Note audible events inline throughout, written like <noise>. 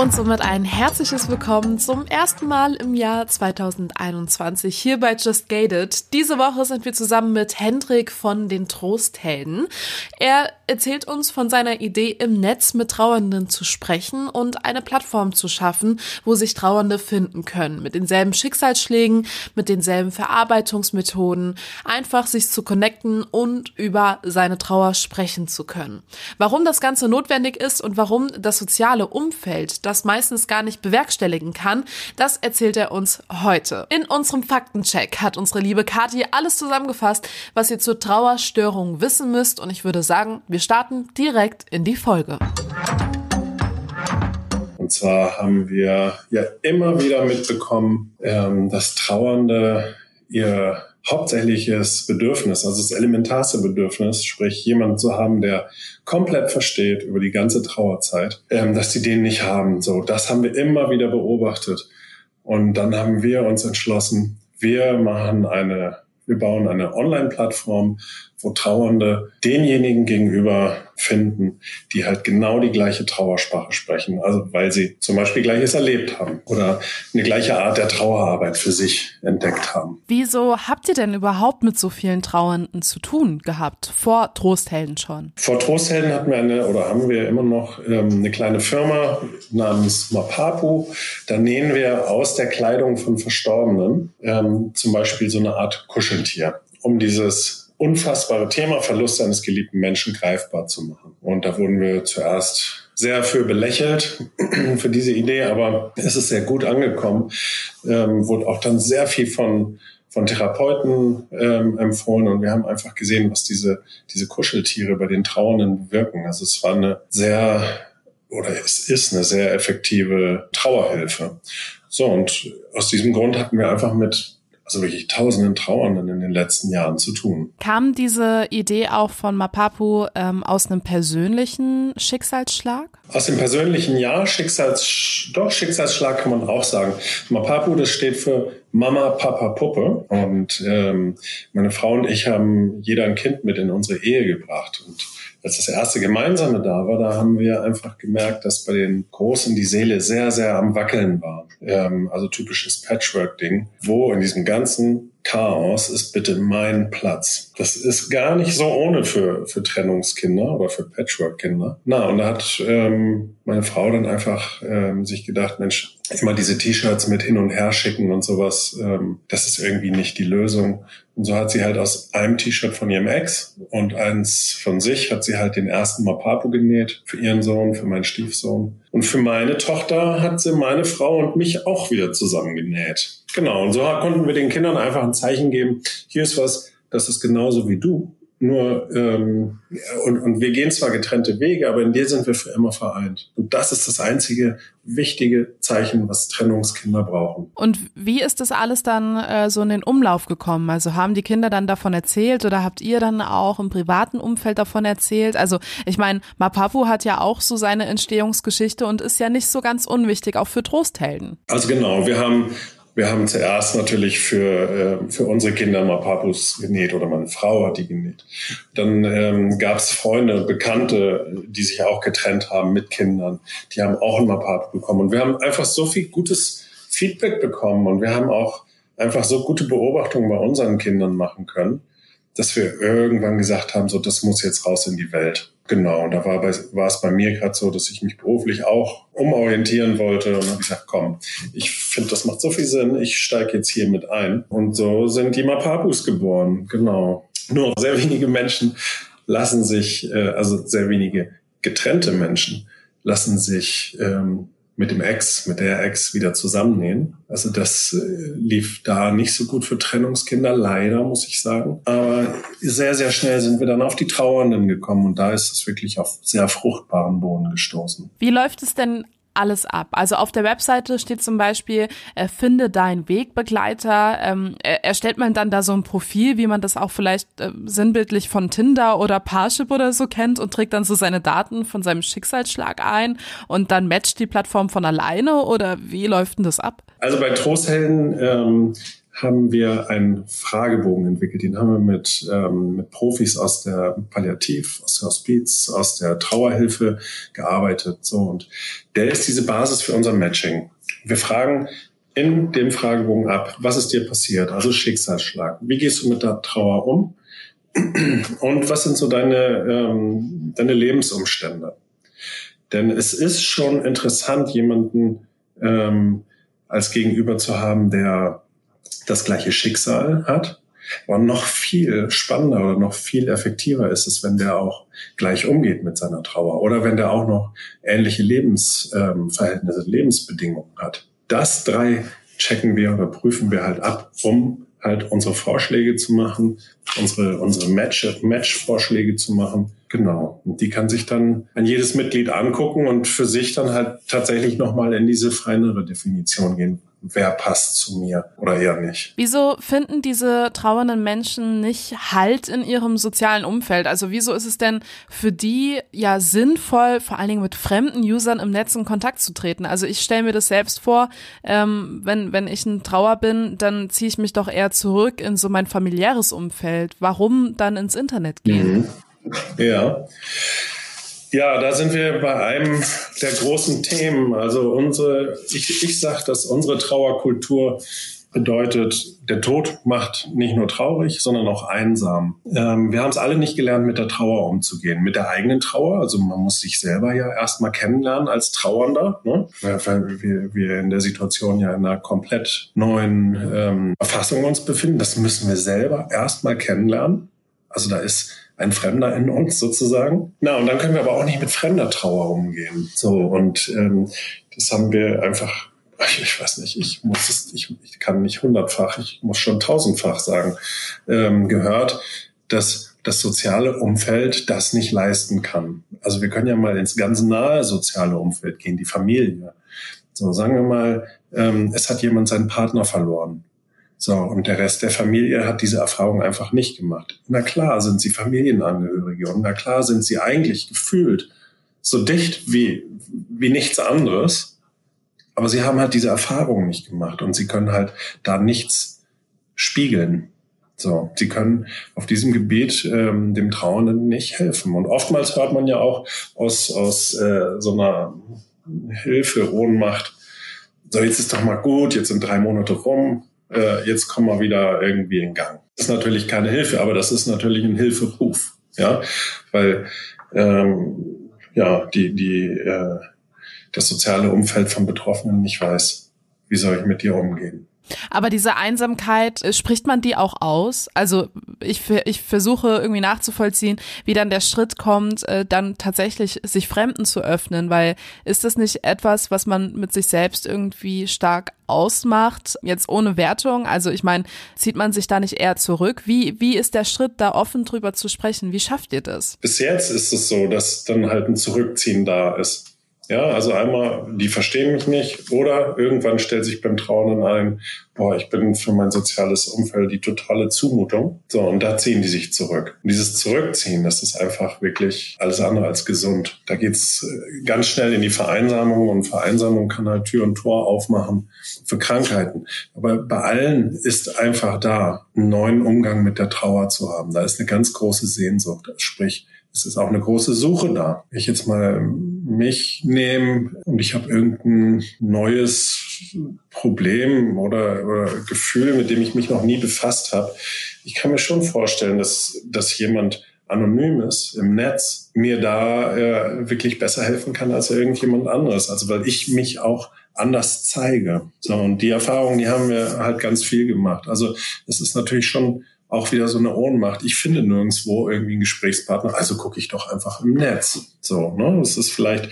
Und somit ein herzliches Willkommen zum ersten Mal im Jahr 2021 hier bei Just Gated. Diese Woche sind wir zusammen mit Hendrik von den Trosthelden. Er erzählt uns von seiner Idee, im Netz mit Trauernden zu sprechen und eine Plattform zu schaffen, wo sich Trauernde finden können. Mit denselben Schicksalsschlägen, mit denselben Verarbeitungsmethoden, einfach sich zu connecten und über seine Trauer sprechen zu können. Warum das Ganze notwendig ist und warum das soziale Umfeld das meistens gar nicht bewerkstelligen kann, das erzählt er uns heute. In unserem Faktencheck hat unsere liebe Kathi alles zusammengefasst, was ihr zur Trauerstörung wissen müsst und ich würde sagen, wir starten direkt in die Folge. Und zwar haben wir ja immer wieder mitbekommen, ähm, dass Trauernde ihr hauptsächliches Bedürfnis, also das elementarste Bedürfnis, sprich jemanden zu haben, der komplett versteht über die ganze Trauerzeit, ähm, dass die den nicht haben. So, das haben wir immer wieder beobachtet. Und dann haben wir uns entschlossen, wir machen eine, wir bauen eine Online-Plattform, wo Trauernde denjenigen gegenüber finden, die halt genau die gleiche Trauersprache sprechen. Also weil sie zum Beispiel Gleiches erlebt haben oder eine gleiche Art der Trauerarbeit für sich entdeckt haben. Wieso habt ihr denn überhaupt mit so vielen Trauernden zu tun gehabt? Vor Trosthelden schon? Vor Trosthelden hatten wir eine oder haben wir immer noch ähm, eine kleine Firma namens Mapapu. Da nähen wir aus der Kleidung von Verstorbenen ähm, zum Beispiel so eine Art Kuscheltier, um dieses unfassbare Thema Verlust eines geliebten Menschen greifbar zu machen. Und da wurden wir zuerst sehr für belächelt, <clears throat> für diese Idee, aber es ist sehr gut angekommen, ähm, wurde auch dann sehr viel von von Therapeuten ähm, empfohlen und wir haben einfach gesehen, was diese, diese Kuscheltiere bei den Trauernden bewirken. Also es war eine sehr, oder es ist eine sehr effektive Trauerhilfe. So, und aus diesem Grund hatten wir einfach mit also wirklich tausenden Trauernden in den letzten Jahren zu tun. Kam diese Idee auch von Mapapu ähm, aus einem persönlichen Schicksalsschlag? Aus dem persönlichen Ja, Schicksals, doch Schicksalsschlag kann man auch sagen. Mapapu, das steht für Mama, Papa, Puppe. Und ähm, meine Frau und ich haben jeder ein Kind mit in unsere Ehe gebracht. Und als das erste Gemeinsame da war, da haben wir einfach gemerkt, dass bei den Großen die Seele sehr, sehr am Wackeln war. Ähm, also typisches Patchwork-Ding, wo in diesem ganzen Chaos ist bitte mein Platz. Das ist gar nicht so ohne für, für Trennungskinder oder für Patchwork-Kinder. Na, und da hat ähm, meine Frau dann einfach ähm, sich gedacht, Mensch, immer diese T-Shirts mit hin und her schicken und sowas, ähm, das ist irgendwie nicht die Lösung. Und so hat sie halt aus einem T-Shirt von ihrem Ex und eins von sich hat sie halt den ersten Mapapo genäht für ihren Sohn, für meinen Stiefsohn. Und für meine Tochter hat sie meine Frau und mich auch wieder zusammengenäht. Genau, und so konnten wir den Kindern einfach ein Zeichen geben, hier ist was, das ist genauso wie du. Nur ähm, und, und wir gehen zwar getrennte Wege, aber in dir sind wir für immer vereint. Und das ist das einzige wichtige Zeichen, was Trennungskinder brauchen. Und wie ist das alles dann äh, so in den Umlauf gekommen? Also haben die Kinder dann davon erzählt oder habt ihr dann auch im privaten Umfeld davon erzählt? Also ich meine, Mapapu hat ja auch so seine Entstehungsgeschichte und ist ja nicht so ganz unwichtig, auch für Trosthelden. Also genau, wir haben wir haben zuerst natürlich für, äh, für unsere Kinder Mapapus genäht oder meine Frau hat die genäht. Dann ähm, gab es Freunde, Bekannte, die sich auch getrennt haben mit Kindern. Die haben auch ein Mapapu bekommen. Und wir haben einfach so viel gutes Feedback bekommen und wir haben auch einfach so gute Beobachtungen bei unseren Kindern machen können, dass wir irgendwann gesagt haben, so das muss jetzt raus in die Welt. Genau, und da war, bei, war es bei mir gerade so, dass ich mich beruflich auch umorientieren wollte und habe gesagt, komm, ich finde, das macht so viel Sinn, ich steige jetzt hier mit ein. Und so sind die Mapapus geboren, genau. Nur sehr wenige Menschen lassen sich, äh, also sehr wenige getrennte Menschen lassen sich ähm, mit dem Ex, mit der Ex wieder zusammennähen. Also das äh, lief da nicht so gut für Trennungskinder, leider, muss ich sagen. Aber sehr, sehr schnell sind wir dann auf die Trauernden gekommen und da ist es wirklich auf sehr fruchtbaren Boden gestoßen. Wie läuft es denn alles ab. Also auf der Webseite steht zum Beispiel, äh, finde deinen Wegbegleiter. Ähm, erstellt man dann da so ein Profil, wie man das auch vielleicht äh, sinnbildlich von Tinder oder Parship oder so kennt und trägt dann so seine Daten von seinem Schicksalsschlag ein und dann matcht die Plattform von alleine oder wie läuft denn das ab? Also bei Trosthelden ähm, haben wir einen Fragebogen entwickelt. Den haben wir mit, ähm, mit Profis aus der Palliativ, aus der Hospiz, aus der Trauerhilfe gearbeitet. So und der ist diese Basis für unser Matching. Wir fragen in dem Fragebogen ab, was ist dir passiert? Also Schicksalsschlag. Wie gehst du mit der Trauer um? <clears throat> Und was sind so deine, ähm, deine Lebensumstände? Denn es ist schon interessant, jemanden ähm, als Gegenüber zu haben, der das gleiche Schicksal hat. Aber noch viel spannender oder noch viel effektiver ist es, wenn der auch gleich umgeht mit seiner Trauer oder wenn der auch noch ähnliche Lebensverhältnisse, ähm, Lebensbedingungen hat. Das drei checken wir oder prüfen wir halt ab, um halt unsere Vorschläge zu machen, unsere, unsere Match, Match-Vorschläge zu machen. Genau. Und die kann sich dann an jedes Mitglied angucken und für sich dann halt tatsächlich nochmal in diese feinere Definition gehen wer passt zu mir oder eher nicht. Wieso finden diese trauernden Menschen nicht Halt in ihrem sozialen Umfeld? Also wieso ist es denn für die ja sinnvoll, vor allen Dingen mit fremden Usern im Netz in Kontakt zu treten? Also ich stelle mir das selbst vor, ähm, wenn, wenn ich ein Trauer bin, dann ziehe ich mich doch eher zurück in so mein familiäres Umfeld. Warum dann ins Internet gehen? Mhm. Ja. Ja, da sind wir bei einem der großen Themen. Also unsere, ich, ich sage, dass unsere Trauerkultur bedeutet, der Tod macht nicht nur traurig, sondern auch einsam. Ähm, wir haben es alle nicht gelernt, mit der Trauer umzugehen, mit der eigenen Trauer. Also man muss sich selber ja erstmal kennenlernen als Trauernder, ne? weil wir, wir in der Situation ja in einer komplett neuen ähm, Verfassung uns befinden. Das müssen wir selber erstmal kennenlernen. Also da ist ein Fremder in uns sozusagen. Na, und dann können wir aber auch nicht mit fremder Trauer umgehen. So, und ähm, das haben wir einfach, ich weiß nicht, ich muss es, ich, ich kann nicht hundertfach, ich muss schon tausendfach sagen, ähm, gehört, dass das soziale Umfeld das nicht leisten kann. Also wir können ja mal ins ganz nahe soziale Umfeld gehen, die Familie. So, sagen wir mal, ähm, es hat jemand seinen Partner verloren. So, und der Rest der Familie hat diese Erfahrung einfach nicht gemacht. Na klar sind sie Familienangehörige und na klar sind sie eigentlich gefühlt so dicht wie, wie nichts anderes. Aber sie haben halt diese Erfahrung nicht gemacht und sie können halt da nichts spiegeln. So, sie können auf diesem Gebiet ähm, dem Trauernden nicht helfen. Und oftmals hört man ja auch aus, aus äh, so einer Hilfe, Ohnmacht, so jetzt ist doch mal gut, jetzt sind drei Monate rum, äh, jetzt kommen wir wieder irgendwie in Gang. Das ist natürlich keine Hilfe, aber das ist natürlich ein Hilferuf, ja, weil ähm, ja die die äh, das soziale Umfeld von Betroffenen nicht weiß, wie soll ich mit dir umgehen. Aber diese Einsamkeit, äh, spricht man die auch aus? Also ich, ich versuche irgendwie nachzuvollziehen, wie dann der Schritt kommt, äh, dann tatsächlich sich Fremden zu öffnen, weil ist das nicht etwas, was man mit sich selbst irgendwie stark ausmacht, jetzt ohne Wertung? Also ich meine, zieht man sich da nicht eher zurück? Wie, wie ist der Schritt, da offen drüber zu sprechen? Wie schafft ihr das? Bis jetzt ist es so, dass dann halt ein Zurückziehen da ist. Ja, also einmal, die verstehen mich nicht oder irgendwann stellt sich beim Trauernden ein, boah, ich bin für mein soziales Umfeld die totale Zumutung. So, und da ziehen die sich zurück. Und dieses Zurückziehen, das ist einfach wirklich alles andere als gesund. Da geht's äh, ganz schnell in die Vereinsamung und Vereinsamung kann halt Tür und Tor aufmachen für Krankheiten. Aber bei allen ist einfach da, einen neuen Umgang mit der Trauer zu haben. Da ist eine ganz große Sehnsucht. Sprich, es ist auch eine große Suche da. Ich jetzt mal mich nehme und ich habe irgendein neues Problem oder, oder Gefühl, mit dem ich mich noch nie befasst habe, ich kann mir schon vorstellen, dass, dass jemand Anonymes im Netz mir da äh, wirklich besser helfen kann als irgendjemand anderes. Also weil ich mich auch anders zeige. So, und die Erfahrungen, die haben wir halt ganz viel gemacht. Also es ist natürlich schon auch wieder so eine Ohnmacht. Ich finde nirgendwo irgendwie einen Gesprächspartner, also gucke ich doch einfach im Netz. So, ne? Das ist vielleicht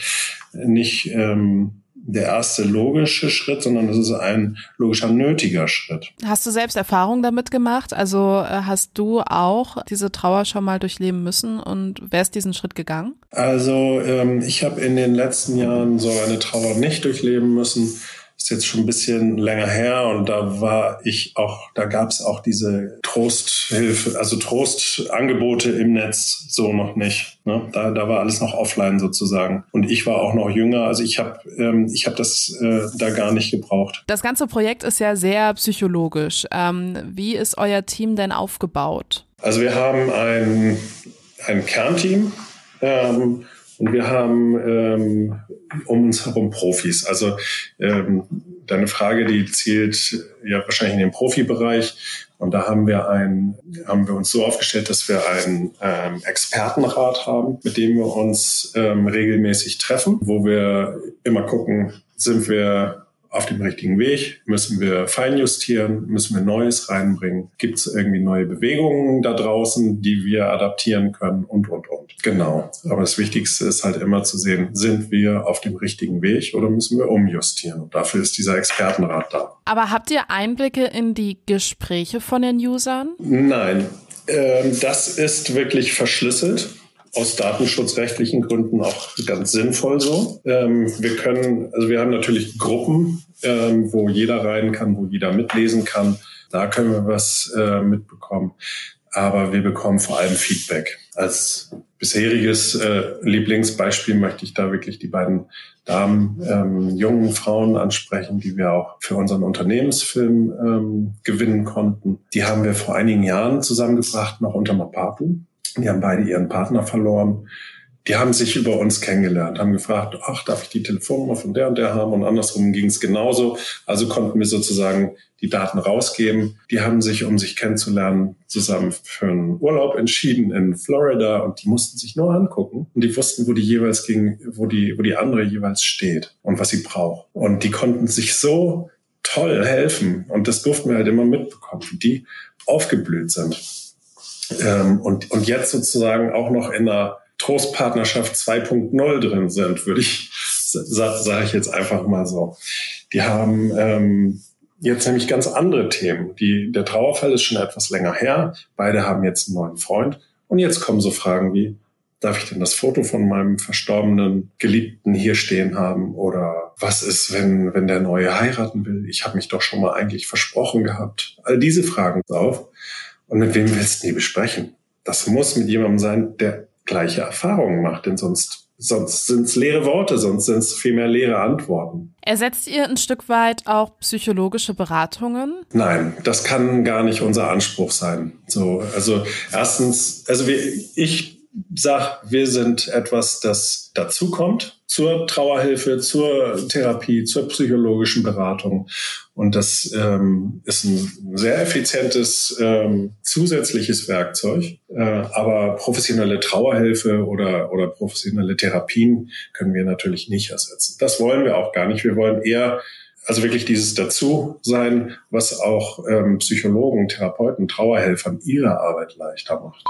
nicht, ähm, der erste logische Schritt, sondern es ist ein logischer nötiger Schritt. Hast du selbst Erfahrung damit gemacht? Also äh, hast du auch diese Trauer schon mal durchleben müssen und wärst diesen Schritt gegangen? Also ähm, ich habe in den letzten Jahren so eine Trauer nicht durchleben müssen ist jetzt schon ein bisschen länger her und da war ich auch, da gab es auch diese Trosthilfe, also Trostangebote im Netz so noch nicht. Ne? Da, da war alles noch offline sozusagen. Und ich war auch noch jünger, also ich habe ähm, ich hab das äh, da gar nicht gebraucht. Das ganze Projekt ist ja sehr psychologisch. Ähm, wie ist euer Team denn aufgebaut? Also wir haben ein, ein Kernteam. Ähm, und wir haben ähm, um uns herum Profis. Also ähm, deine Frage, die zielt ja wahrscheinlich in den Profibereich. Und da haben wir ein, haben wir uns so aufgestellt, dass wir einen ähm, Expertenrat haben, mit dem wir uns ähm, regelmäßig treffen, wo wir immer gucken, sind wir auf dem richtigen Weg? Müssen wir feinjustieren? Müssen wir Neues reinbringen? Gibt es irgendwie neue Bewegungen da draußen, die wir adaptieren können? Und, und, und. Genau. Aber das Wichtigste ist halt immer zu sehen, sind wir auf dem richtigen Weg oder müssen wir umjustieren? Und dafür ist dieser Expertenrat da. Aber habt ihr Einblicke in die Gespräche von den Usern? Nein. Ähm, das ist wirklich verschlüsselt aus datenschutzrechtlichen Gründen auch ganz sinnvoll so. Ähm, wir können, also wir haben natürlich Gruppen, ähm, wo jeder rein kann, wo jeder mitlesen kann. Da können wir was äh, mitbekommen. Aber wir bekommen vor allem Feedback. Als bisheriges äh, Lieblingsbeispiel möchte ich da wirklich die beiden Damen, ähm, jungen Frauen ansprechen, die wir auch für unseren Unternehmensfilm ähm, gewinnen konnten. Die haben wir vor einigen Jahren zusammengebracht, noch unter Mapapu. Die haben beide ihren Partner verloren. Die haben sich über uns kennengelernt, haben gefragt, ach, darf ich die Telefonnummer von der und der haben? Und andersrum ging es genauso. Also konnten wir sozusagen die Daten rausgeben. Die haben sich, um sich kennenzulernen, zusammen für einen Urlaub entschieden in Florida und die mussten sich nur angucken und die wussten, wo die jeweils ging, wo die, wo die andere jeweils steht und was sie braucht. Und die konnten sich so toll helfen und das durften wir halt immer mitbekommen, wie die aufgeblüht sind. Ähm, und, und jetzt sozusagen auch noch in einer Trostpartnerschaft 2.0 drin sind, würde ich, sage sag ich jetzt einfach mal so. Die haben ähm, jetzt nämlich ganz andere Themen. Die, der Trauerfall ist schon etwas länger her. Beide haben jetzt einen neuen Freund. Und jetzt kommen so Fragen wie, darf ich denn das Foto von meinem verstorbenen Geliebten hier stehen haben? Oder was ist, wenn, wenn der Neue heiraten will? Ich habe mich doch schon mal eigentlich versprochen gehabt. All diese Fragen auf. Und mit wem willst du die besprechen? Das muss mit jemandem sein, der gleiche Erfahrungen macht, denn sonst Sonst sind es leere Worte, sonst sind es vielmehr leere Antworten. Ersetzt ihr ein Stück weit auch psychologische Beratungen? Nein, das kann gar nicht unser Anspruch sein. So, also erstens, also wir, ich sag, wir sind etwas, das dazukommt zur Trauerhilfe, zur Therapie, zur psychologischen Beratung. Und das ähm, ist ein sehr effizientes ähm, zusätzliches Werkzeug. Äh, aber professionelle Trauerhilfe oder, oder professionelle Therapien können wir natürlich nicht ersetzen. Das wollen wir auch gar nicht. Wir wollen eher also wirklich dieses Dazu sein, was auch ähm, Psychologen, Therapeuten, Trauerhelfern ihre Arbeit leichter macht.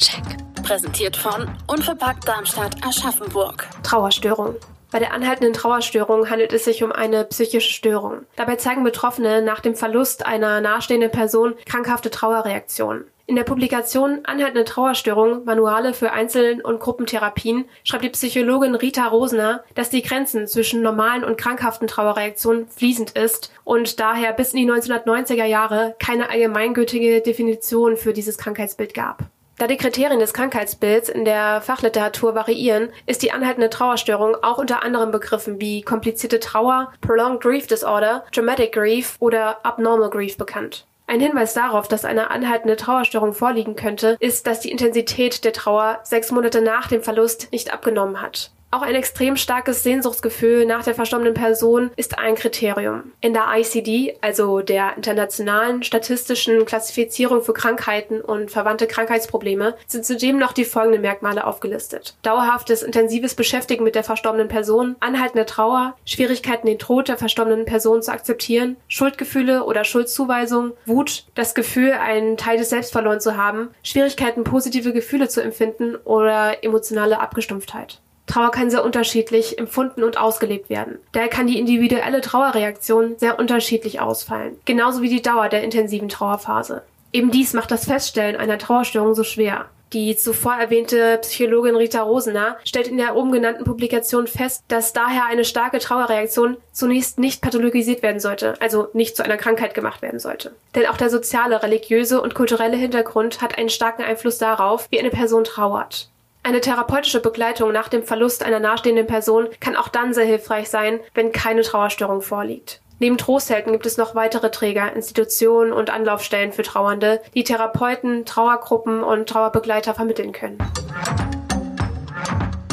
Faktencheck. Präsentiert von Unverpackt Darmstadt Aschaffenburg. Trauerstörung. Bei der anhaltenden Trauerstörung handelt es sich um eine psychische Störung. Dabei zeigen Betroffene nach dem Verlust einer nahestehenden Person krankhafte Trauerreaktionen. In der Publikation Anhaltende Trauerstörung, Manuale für Einzel- und Gruppentherapien schreibt die Psychologin Rita Rosner, dass die Grenzen zwischen normalen und krankhaften Trauerreaktionen fließend ist und daher bis in die 1990er Jahre keine allgemeingültige Definition für dieses Krankheitsbild gab. Da die Kriterien des Krankheitsbilds in der Fachliteratur variieren, ist die anhaltende Trauerstörung auch unter anderen Begriffen wie komplizierte Trauer, Prolonged Grief Disorder, Dramatic Grief oder Abnormal Grief bekannt. Ein Hinweis darauf, dass eine anhaltende Trauerstörung vorliegen könnte, ist, dass die Intensität der Trauer sechs Monate nach dem Verlust nicht abgenommen hat. Auch ein extrem starkes Sehnsuchtsgefühl nach der verstorbenen Person ist ein Kriterium. In der ICD, also der Internationalen Statistischen Klassifizierung für Krankheiten und verwandte Krankheitsprobleme, sind zudem noch die folgenden Merkmale aufgelistet. Dauerhaftes, intensives Beschäftigen mit der verstorbenen Person, anhaltende Trauer, Schwierigkeiten, den Tod der verstorbenen Person zu akzeptieren, Schuldgefühle oder Schuldzuweisung, Wut, das Gefühl, einen Teil des Selbst verloren zu haben, Schwierigkeiten, positive Gefühle zu empfinden oder emotionale Abgestumpftheit. Trauer kann sehr unterschiedlich empfunden und ausgelebt werden. Daher kann die individuelle Trauerreaktion sehr unterschiedlich ausfallen, genauso wie die Dauer der intensiven Trauerphase. Eben dies macht das Feststellen einer Trauerstörung so schwer. Die zuvor erwähnte Psychologin Rita Rosener stellt in der oben genannten Publikation fest, dass daher eine starke Trauerreaktion zunächst nicht pathologisiert werden sollte, also nicht zu einer Krankheit gemacht werden sollte. Denn auch der soziale, religiöse und kulturelle Hintergrund hat einen starken Einfluss darauf, wie eine Person trauert. Eine therapeutische Begleitung nach dem Verlust einer nahestehenden Person kann auch dann sehr hilfreich sein, wenn keine Trauerstörung vorliegt. Neben Trosthelden gibt es noch weitere Träger, Institutionen und Anlaufstellen für Trauernde, die Therapeuten, Trauergruppen und Trauerbegleiter vermitteln können.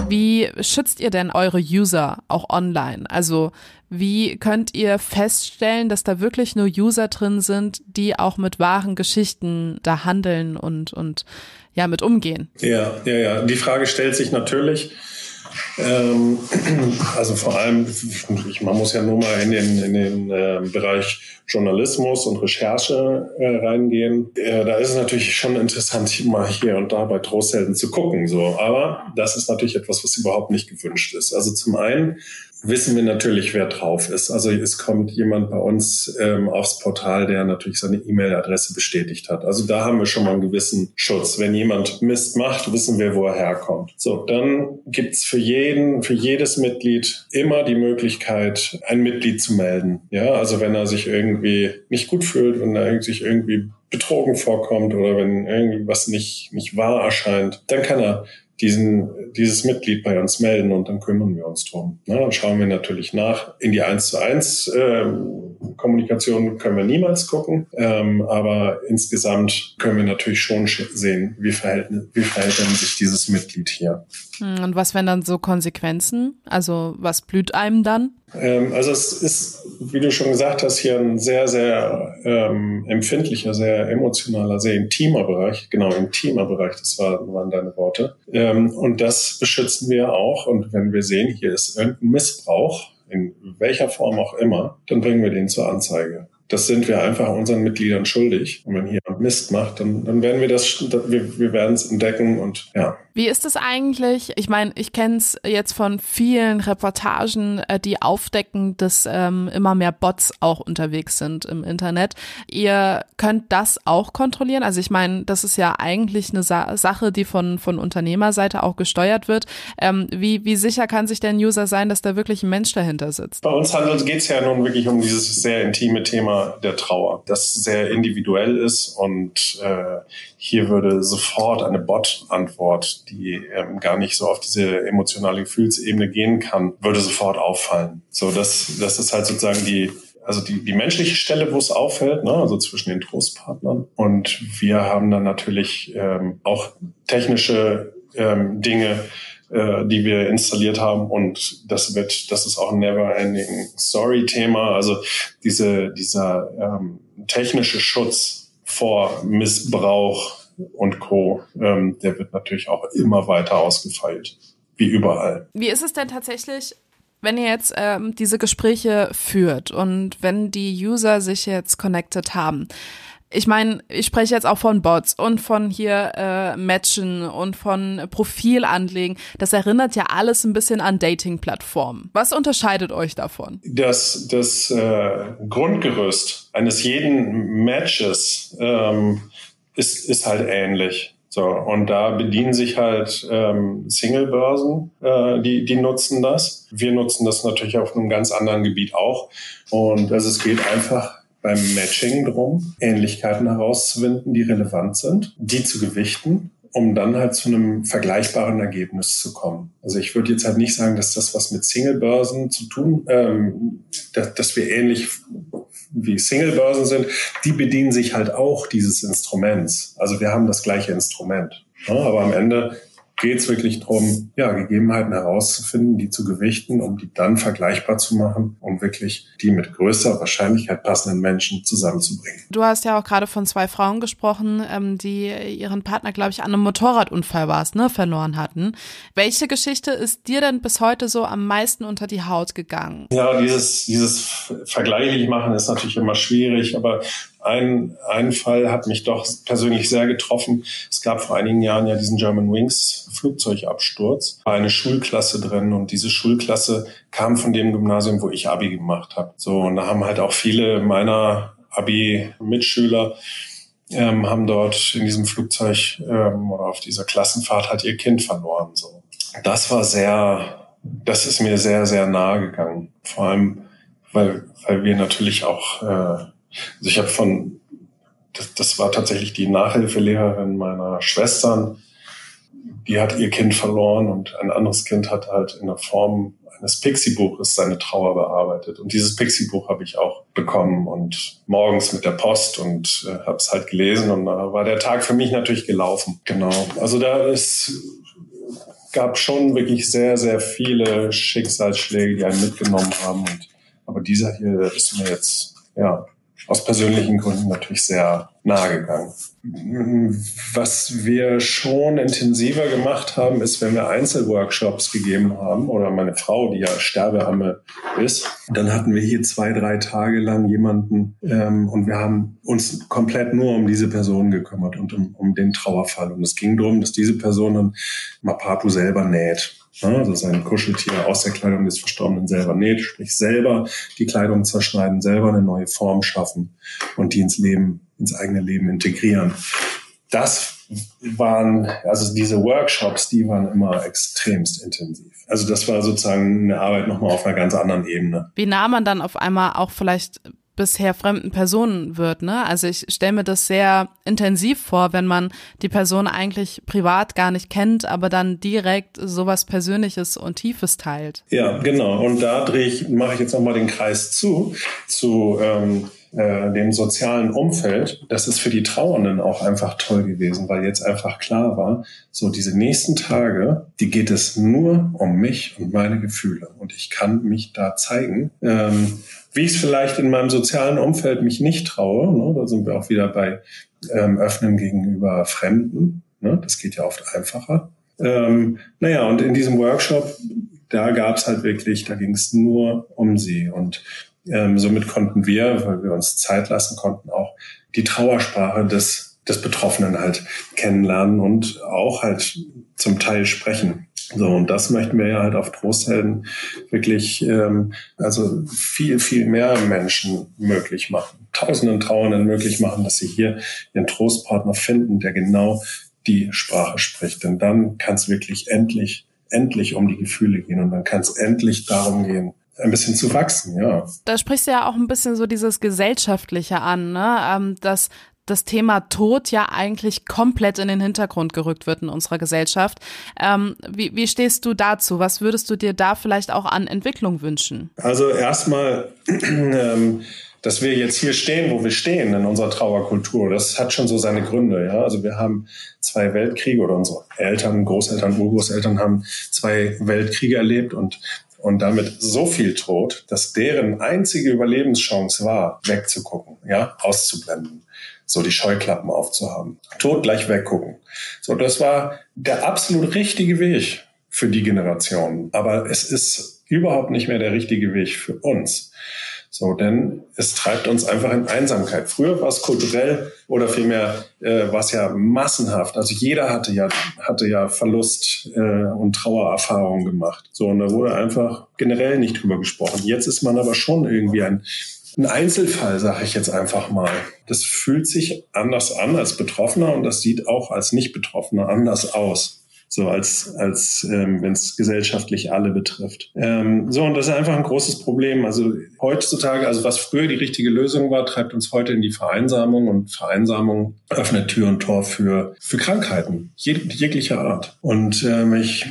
Wie schützt ihr denn eure User auch online? Also wie könnt ihr feststellen, dass da wirklich nur User drin sind, die auch mit wahren Geschichten da handeln und, und ja, mit umgehen? Ja, ja, ja. Die Frage stellt sich natürlich. Ähm, <clears throat> also vor allem, man muss ja nur mal in den, in den äh, Bereich Journalismus und Recherche äh, reingehen. Äh, da ist es natürlich schon interessant, mal hier und da bei Trosthelden zu gucken. So. Aber das ist natürlich etwas, was überhaupt nicht gewünscht ist. Also zum einen wissen wir natürlich, wer drauf ist. Also es kommt jemand bei uns ähm, aufs Portal, der natürlich seine E-Mail-Adresse bestätigt hat. Also da haben wir schon mal einen gewissen Schutz. Wenn jemand Mist macht, wissen wir, wo er herkommt. So, dann gibt's für jeden, für jedes Mitglied immer die Möglichkeit, ein Mitglied zu melden. Ja, also wenn er sich irgendwie nicht gut fühlt und er sich irgendwie betrogen vorkommt oder wenn irgendwie was nicht, nicht wahr erscheint, dann kann er diesen, dieses Mitglied bei uns melden und dann kümmern wir uns drum. Na, dann schauen wir natürlich nach. In die 1 zu 1 äh, Kommunikation können wir niemals gucken, ähm, aber insgesamt können wir natürlich schon sehen, wie verhält, wie verhält denn sich dieses Mitglied hier. Hm, und was wären dann so Konsequenzen? Also was blüht einem dann? Ähm, also es ist, wie du schon gesagt hast, hier ein sehr, sehr ähm, empfindlicher, sehr emotionaler, sehr intimer Bereich. Genau, intimer Bereich, das war, waren deine Worte. Ähm, und das beschützen wir auch. Und wenn wir sehen, hier ist irgendein Missbrauch, in welcher Form auch immer, dann bringen wir den zur Anzeige. Das sind wir einfach unseren Mitgliedern schuldig. Und wenn hier Mist macht, dann, dann werden wir das, wir, wir werden es entdecken und ja. Wie ist es eigentlich? Ich meine, ich kenne es jetzt von vielen Reportagen, äh, die aufdecken, dass ähm, immer mehr Bots auch unterwegs sind im Internet. Ihr könnt das auch kontrollieren. Also ich meine, das ist ja eigentlich eine Sa Sache, die von, von Unternehmerseite auch gesteuert wird. Ähm, wie, wie sicher kann sich der User sein, dass da wirklich ein Mensch dahinter sitzt? Bei uns geht es ja nun wirklich um dieses sehr intime Thema der Trauer, das sehr individuell ist und äh, hier würde sofort eine Bot-Antwort, die ähm, gar nicht so auf diese emotionale Gefühlsebene gehen kann, würde sofort auffallen. So, das, das ist halt sozusagen die, also die, die menschliche Stelle, wo es auffällt, ne, also zwischen den Trostpartnern. Und wir haben dann natürlich ähm, auch technische ähm, Dinge, äh, die wir installiert haben. Und das wird, das ist auch ein never-ending Story-Thema. Also diese, dieser ähm, technische Schutz vor Missbrauch und Co. Ähm, der wird natürlich auch immer weiter ausgefeilt, wie überall. Wie ist es denn tatsächlich, wenn ihr jetzt ähm, diese Gespräche führt und wenn die User sich jetzt connected haben? ich meine, ich spreche jetzt auch von Bots und von hier äh, Matchen und von Profil anlegen. Das erinnert ja alles ein bisschen an Dating-Plattformen. Was unterscheidet euch davon? Das, das äh, Grundgerüst eines jeden Matches ähm, ist, ist halt ähnlich. So, und da bedienen sich halt ähm, Single-Börsen, äh, die, die nutzen das. Wir nutzen das natürlich auf einem ganz anderen Gebiet auch. Und also es geht einfach beim Matching drum, Ähnlichkeiten herauszufinden, die relevant sind, die zu gewichten, um dann halt zu einem vergleichbaren Ergebnis zu kommen. Also ich würde jetzt halt nicht sagen, dass das was mit Single-Börsen zu tun, ähm, dass, dass wir ähnlich wie Single-Börsen sind, die bedienen sich halt auch dieses Instruments. Also wir haben das gleiche Instrument. Ja, aber am Ende geht es wirklich darum, ja, Gegebenheiten herauszufinden, die zu gewichten, um die dann vergleichbar zu machen, um wirklich die mit größter Wahrscheinlichkeit passenden Menschen zusammenzubringen. Du hast ja auch gerade von zwei Frauen gesprochen, ähm, die ihren Partner, glaube ich, an einem Motorradunfall war ne, verloren hatten. Welche Geschichte ist dir denn bis heute so am meisten unter die Haut gegangen? Ja, dieses, dieses vergleichlich machen ist natürlich immer schwierig, aber ein, ein Fall hat mich doch persönlich sehr getroffen. Es gab vor einigen Jahren ja diesen German Wings Flugzeugabsturz. War eine Schulklasse drin und diese Schulklasse kam von dem Gymnasium, wo ich Abi gemacht habe. So, und da haben halt auch viele meiner Abi-Mitschüler ähm, haben dort in diesem Flugzeug ähm, oder auf dieser Klassenfahrt halt ihr Kind verloren. So, das war sehr, das ist mir sehr, sehr nahe gegangen. Vor allem, weil, weil wir natürlich auch, äh, also ich habe von, das, das war tatsächlich die Nachhilfelehrerin meiner Schwestern, die hat ihr Kind verloren und ein anderes Kind hat halt in der Form eines Pixie-Buches seine Trauer bearbeitet. Und dieses Pixie-Buch habe ich auch bekommen und morgens mit der Post und äh, habe es halt gelesen und da war der Tag für mich natürlich gelaufen. Genau. Also da ist gab schon wirklich sehr, sehr viele Schicksalsschläge, die einen mitgenommen haben. Und, aber dieser hier ist mir jetzt ja aus persönlichen Gründen natürlich sehr nahe gegangen. Was wir schon intensiver gemacht haben, ist, wenn wir Einzelworkshops gegeben haben oder meine Frau, die ja Sterbeamme ist, dann hatten wir hier zwei, drei Tage lang jemanden ähm, und wir haben uns komplett nur um diese Person gekümmert und um, um den Trauerfall. Und es ging darum, dass diese Person dann Mapapu selber näht. Also sein Kuscheltier aus der Kleidung des Verstorbenen selber näht, sprich selber die Kleidung zerschneiden, selber eine neue Form schaffen und die ins Leben ins eigene Leben integrieren. Das waren, also diese Workshops, die waren immer extremst intensiv. Also das war sozusagen eine Arbeit nochmal auf einer ganz anderen Ebene. Wie nah man dann auf einmal auch vielleicht bisher fremden Personen wird, ne? Also ich stelle mir das sehr intensiv vor, wenn man die Person eigentlich privat gar nicht kennt, aber dann direkt sowas Persönliches und Tiefes teilt. Ja, genau. Und da drehe ich, mache ich jetzt nochmal den Kreis zu, zu ähm, äh, dem sozialen Umfeld, das ist für die Trauernden auch einfach toll gewesen, weil jetzt einfach klar war, so diese nächsten Tage, die geht es nur um mich und meine Gefühle. Und ich kann mich da zeigen, ähm, wie ich es vielleicht in meinem sozialen Umfeld mich nicht traue. Ne? Da sind wir auch wieder bei ähm, Öffnen gegenüber Fremden. Ne? Das geht ja oft einfacher. Ähm, naja, und in diesem Workshop, da gab es halt wirklich, da ging es nur um sie. Und ähm, somit konnten wir, weil wir uns Zeit lassen konnten, auch die Trauersprache des, des Betroffenen halt kennenlernen und auch halt zum Teil sprechen. So, und das möchten wir ja halt auf Trosthelden wirklich, ähm, also viel, viel mehr Menschen möglich machen. Tausenden Trauernden möglich machen, dass sie hier ihren Trostpartner finden, der genau die Sprache spricht. Denn dann kann es wirklich endlich, endlich um die Gefühle gehen und dann kann es endlich darum gehen, ein bisschen zu wachsen, ja. Da sprichst du ja auch ein bisschen so dieses Gesellschaftliche an, ne? Ähm, dass das Thema Tod ja eigentlich komplett in den Hintergrund gerückt wird in unserer Gesellschaft. Ähm, wie, wie stehst du dazu? Was würdest du dir da vielleicht auch an Entwicklung wünschen? Also erstmal, <clears throat> ähm, dass wir jetzt hier stehen, wo wir stehen in unserer Trauerkultur, das hat schon so seine Gründe. Ja? Also wir haben zwei Weltkriege oder unsere Eltern, Großeltern, Urgroßeltern haben zwei Weltkriege erlebt und und damit so viel Tod, dass deren einzige Überlebenschance war, wegzugucken, ja, auszublenden, so die Scheuklappen aufzuhaben. Tod gleich weggucken. So, das war der absolut richtige Weg für die Generation. Aber es ist überhaupt nicht mehr der richtige Weg für uns. So, denn es treibt uns einfach in Einsamkeit. Früher war es kulturell oder vielmehr äh, war es ja massenhaft. Also jeder hatte ja hatte ja Verlust äh, und Trauererfahrungen gemacht. So und da wurde einfach generell nicht drüber gesprochen. Jetzt ist man aber schon irgendwie ein ein Einzelfall, sage ich jetzt einfach mal. Das fühlt sich anders an als Betroffener und das sieht auch als Nicht-Betroffener anders aus so als, als ähm, wenn es gesellschaftlich alle betrifft. Ähm, so, und das ist einfach ein großes Problem. Also heutzutage, also was früher die richtige Lösung war, treibt uns heute in die Vereinsamung und Vereinsamung öffnet Tür und Tor für, für Krankheiten jeg jeglicher Art. Und ähm, ich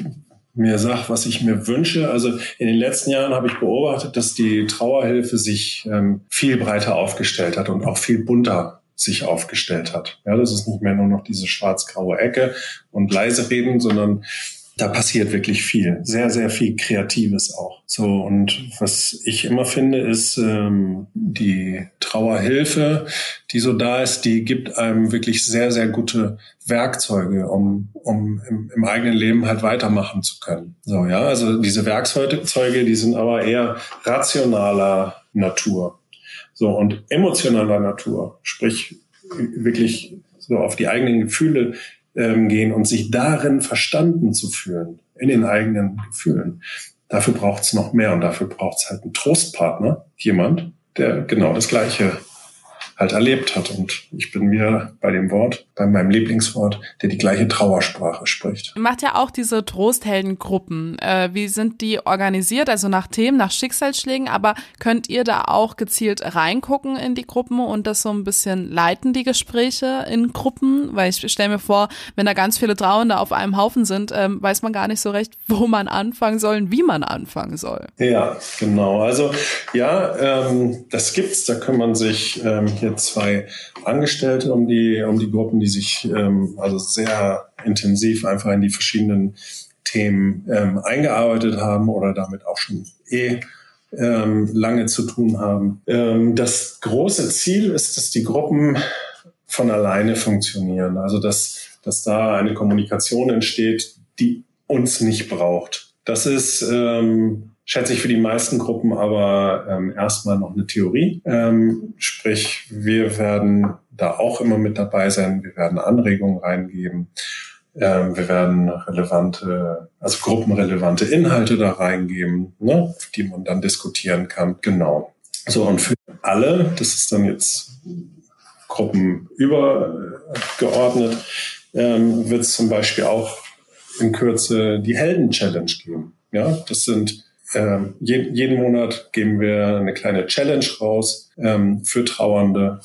mir sag, was ich mir wünsche. Also in den letzten Jahren habe ich beobachtet, dass die Trauerhilfe sich ähm, viel breiter aufgestellt hat und auch viel bunter sich aufgestellt hat. Ja, das ist nicht mehr nur noch diese schwarz-graue Ecke und leise reden, sondern da passiert wirklich viel, sehr, sehr viel Kreatives auch. So und was ich immer finde, ist ähm, die Trauerhilfe, die so da ist, die gibt einem wirklich sehr, sehr gute Werkzeuge, um, um im, im eigenen Leben halt weitermachen zu können. So ja, also diese Werkzeuge, die sind aber eher rationaler Natur. So und emotionaler Natur, sprich wirklich so auf die eigenen Gefühle ähm, gehen und sich darin verstanden zu fühlen, in den eigenen Gefühlen. Dafür braucht es noch mehr und dafür braucht es halt einen Trostpartner, jemand, der genau das Gleiche halt erlebt hat. Und ich bin mir bei dem Wort, bei meinem Lieblingswort, der die gleiche Trauersprache spricht. Ihr macht ja auch diese Trostheldengruppen. Äh, wie sind die organisiert? Also nach Themen, nach Schicksalsschlägen, aber könnt ihr da auch gezielt reingucken in die Gruppen und das so ein bisschen leiten, die Gespräche in Gruppen? Weil ich stelle mir vor, wenn da ganz viele Trauernde auf einem Haufen sind, ähm, weiß man gar nicht so recht, wo man anfangen soll und wie man anfangen soll. Ja, genau. Also ja, ähm, das gibt's. Da kann man sich ähm, hier zwei Angestellte um die, um die Gruppen, die sich ähm, also sehr intensiv einfach in die verschiedenen Themen ähm, eingearbeitet haben oder damit auch schon eh ähm, lange zu tun haben. Ähm, das große Ziel ist, dass die Gruppen von alleine funktionieren. Also dass, dass da eine Kommunikation entsteht, die uns nicht braucht. Das ist ähm, schätze ich für die meisten Gruppen aber ähm, erstmal noch eine Theorie. Ähm, sprich, wir werden da auch immer mit dabei sein. Wir werden Anregungen reingeben. Ähm, wir werden relevante, also gruppenrelevante Inhalte da reingeben, ne, die man dann diskutieren kann. Genau. So, und für alle, das ist dann jetzt gruppenübergeordnet, ähm, wird es zum Beispiel auch in Kürze die Helden-Challenge geben. Ja, das sind ähm, je, jeden Monat geben wir eine kleine Challenge raus ähm, für Trauernde,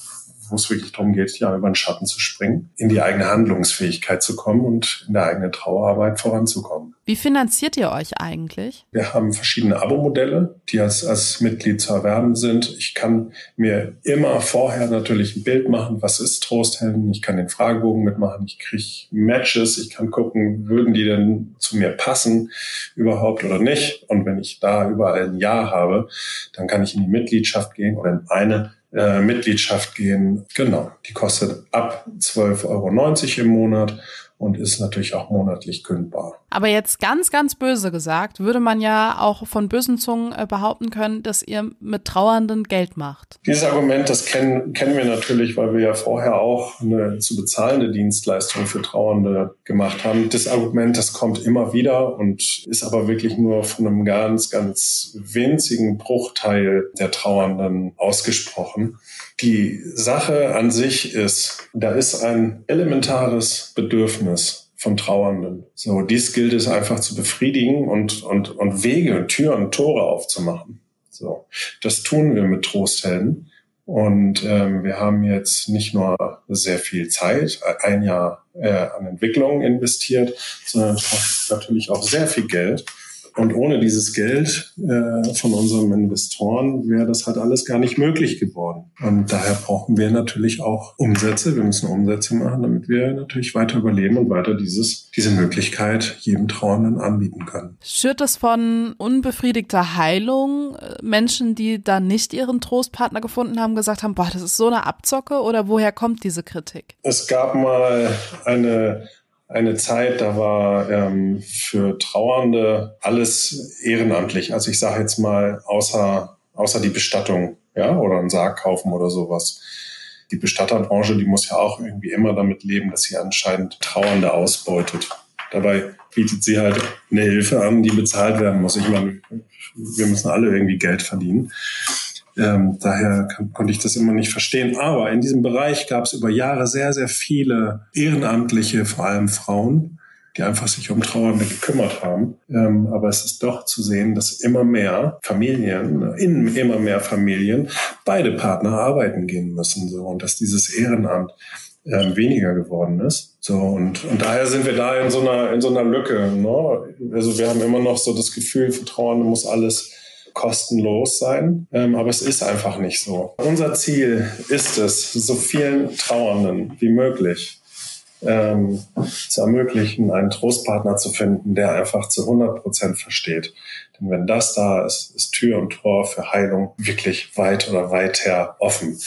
wo es wirklich darum geht, ja, über den Schatten zu springen, in die eigene Handlungsfähigkeit zu kommen und in der eigenen Trauerarbeit voranzukommen. Wie finanziert ihr euch eigentlich? Wir haben verschiedene Abo-Modelle, die als, als Mitglied zu erwerben sind. Ich kann mir immer vorher natürlich ein Bild machen, was ist Trosthelden. Ich kann den Fragebogen mitmachen, ich kriege Matches, ich kann gucken, würden die denn zu mir passen überhaupt oder nicht. Und wenn ich da überall ein Ja habe, dann kann ich in die Mitgliedschaft gehen oder in eine äh, Mitgliedschaft gehen. Genau, die kostet ab 12,90 Euro im Monat und ist natürlich auch monatlich kündbar. Aber jetzt ganz, ganz böse gesagt, würde man ja auch von bösen Zungen äh, behaupten können, dass ihr mit Trauernden Geld macht. Dieses Argument, das kennen, kennen wir natürlich, weil wir ja vorher auch eine zu bezahlende Dienstleistung für Trauernde gemacht haben. Das Argument, das kommt immer wieder und ist aber wirklich nur von einem ganz, ganz winzigen Bruchteil der Trauernden ausgesprochen. Die Sache an sich ist, da ist ein elementares Bedürfnis von Trauernden. So, dies gilt es einfach zu befriedigen und, und, und Wege und Türen und Tore aufzumachen. So, das tun wir mit Trosthelden. Und ähm, wir haben jetzt nicht nur sehr viel Zeit, ein Jahr äh, an Entwicklung investiert, sondern natürlich auch sehr viel Geld. Und ohne dieses Geld äh, von unseren Investoren wäre das halt alles gar nicht möglich geworden. Und daher brauchen wir natürlich auch Umsätze. Wir müssen Umsätze machen, damit wir natürlich weiter überleben und weiter dieses, diese Möglichkeit jedem Trauernden anbieten können. Schürt es von unbefriedigter Heilung Menschen, die da nicht ihren Trostpartner gefunden haben, gesagt haben, boah, das ist so eine Abzocke oder woher kommt diese Kritik? Es gab mal eine eine Zeit, da war ähm, für Trauernde alles ehrenamtlich. Also ich sage jetzt mal, außer, außer die Bestattung, ja, oder einen Sarg kaufen oder sowas. Die Bestatterbranche, die muss ja auch irgendwie immer damit leben, dass sie anscheinend Trauernde ausbeutet. Dabei bietet sie halt eine Hilfe an, die bezahlt werden muss. Ich meine, wir müssen alle irgendwie Geld verdienen. Ähm, daher kann, konnte ich das immer nicht verstehen. Aber in diesem Bereich gab es über Jahre sehr, sehr viele Ehrenamtliche, vor allem Frauen, die einfach sich um Trauernde gekümmert haben. Ähm, aber es ist doch zu sehen, dass immer mehr Familien, in immer mehr Familien, beide Partner arbeiten gehen müssen. So, und dass dieses Ehrenamt ähm, weniger geworden ist. So, und, und daher sind wir da in so einer, in so einer Lücke. Ne? Also wir haben immer noch so das Gefühl, für Trauernde muss alles kostenlos sein, ähm, aber es ist einfach nicht so. Unser Ziel ist es, so vielen Trauernden wie möglich ähm, zu ermöglichen, einen Trostpartner zu finden, der einfach zu 100 Prozent versteht. Denn wenn das da ist, ist Tür und Tor für Heilung wirklich weit oder weiter offen.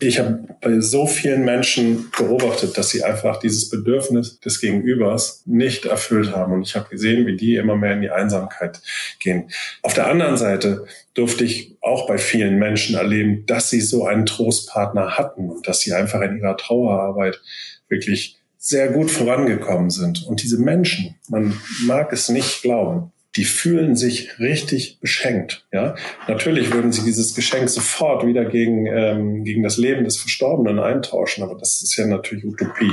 Ich habe bei so vielen Menschen beobachtet, dass sie einfach dieses Bedürfnis des Gegenübers nicht erfüllt haben. Und ich habe gesehen, wie die immer mehr in die Einsamkeit gehen. Auf der anderen Seite durfte ich auch bei vielen Menschen erleben, dass sie so einen Trostpartner hatten und dass sie einfach in ihrer Trauerarbeit wirklich sehr gut vorangekommen sind. Und diese Menschen, man mag es nicht glauben, die fühlen sich richtig beschenkt. Ja, natürlich würden sie dieses Geschenk sofort wieder gegen ähm, gegen das Leben des Verstorbenen eintauschen, aber das ist ja natürlich Utopie.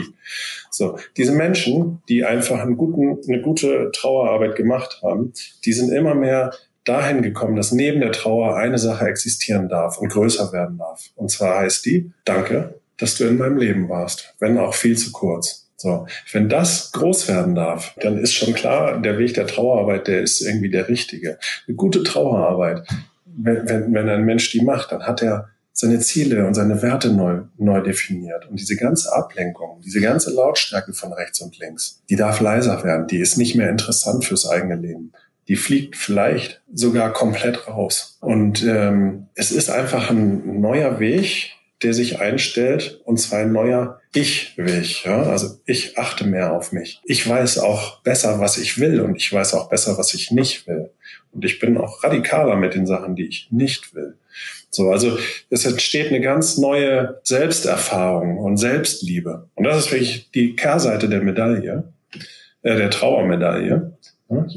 So, diese Menschen, die einfach einen guten, eine gute Trauerarbeit gemacht haben, die sind immer mehr dahin gekommen, dass neben der Trauer eine Sache existieren darf und größer werden darf. Und zwar heißt die: Danke, dass du in meinem Leben warst, wenn auch viel zu kurz. So, wenn das groß werden darf, dann ist schon klar, der Weg der Trauerarbeit, der ist irgendwie der richtige. Eine gute Trauerarbeit, wenn, wenn, wenn ein Mensch die macht, dann hat er seine Ziele und seine Werte neu, neu definiert. Und diese ganze Ablenkung, diese ganze Lautstärke von rechts und links, die darf leiser werden. Die ist nicht mehr interessant fürs eigene Leben. Die fliegt vielleicht sogar komplett raus. Und ähm, es ist einfach ein neuer Weg, der sich einstellt, und zwar ein neuer Ich-Weg. Ja? Also ich achte mehr auf mich. Ich weiß auch besser, was ich will und ich weiß auch besser, was ich nicht will. Und ich bin auch radikaler mit den Sachen, die ich nicht will. So, also es entsteht eine ganz neue Selbsterfahrung und Selbstliebe. Und das ist wirklich die Kehrseite der Medaille, äh, der Trauermedaille.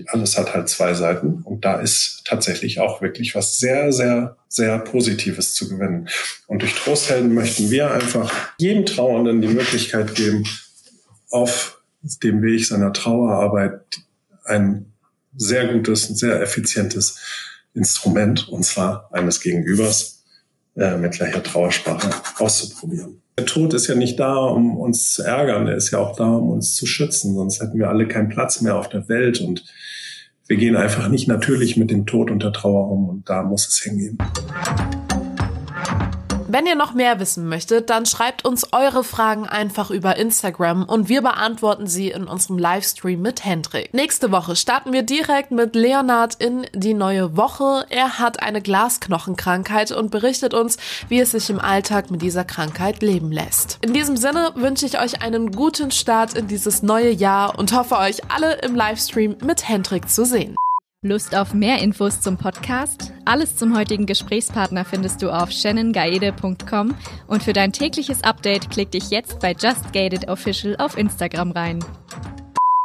Alles hat halt zwei Seiten und da ist tatsächlich auch wirklich was sehr, sehr, sehr Positives zu gewinnen. Und durch Trosthelden möchten wir einfach jedem Trauernden die Möglichkeit geben, auf dem Weg seiner Trauerarbeit ein sehr gutes, sehr effizientes Instrument, und zwar eines Gegenübers, äh, mit gleicher Trauersprache auszuprobieren. Der Tod ist ja nicht da, um uns zu ärgern, er ist ja auch da, um uns zu schützen, sonst hätten wir alle keinen Platz mehr auf der Welt und wir gehen einfach nicht natürlich mit dem Tod und der Trauer um und da muss es hingehen. Wenn ihr noch mehr wissen möchtet, dann schreibt uns eure Fragen einfach über Instagram und wir beantworten sie in unserem Livestream mit Hendrik. Nächste Woche starten wir direkt mit Leonard in die neue Woche. Er hat eine Glasknochenkrankheit und berichtet uns, wie es sich im Alltag mit dieser Krankheit leben lässt. In diesem Sinne wünsche ich euch einen guten Start in dieses neue Jahr und hoffe euch alle im Livestream mit Hendrik zu sehen. Lust auf mehr Infos zum Podcast? Alles zum heutigen Gesprächspartner findest du auf shannongaede.com und für dein tägliches Update klick dich jetzt bei Just Gated Official auf Instagram rein.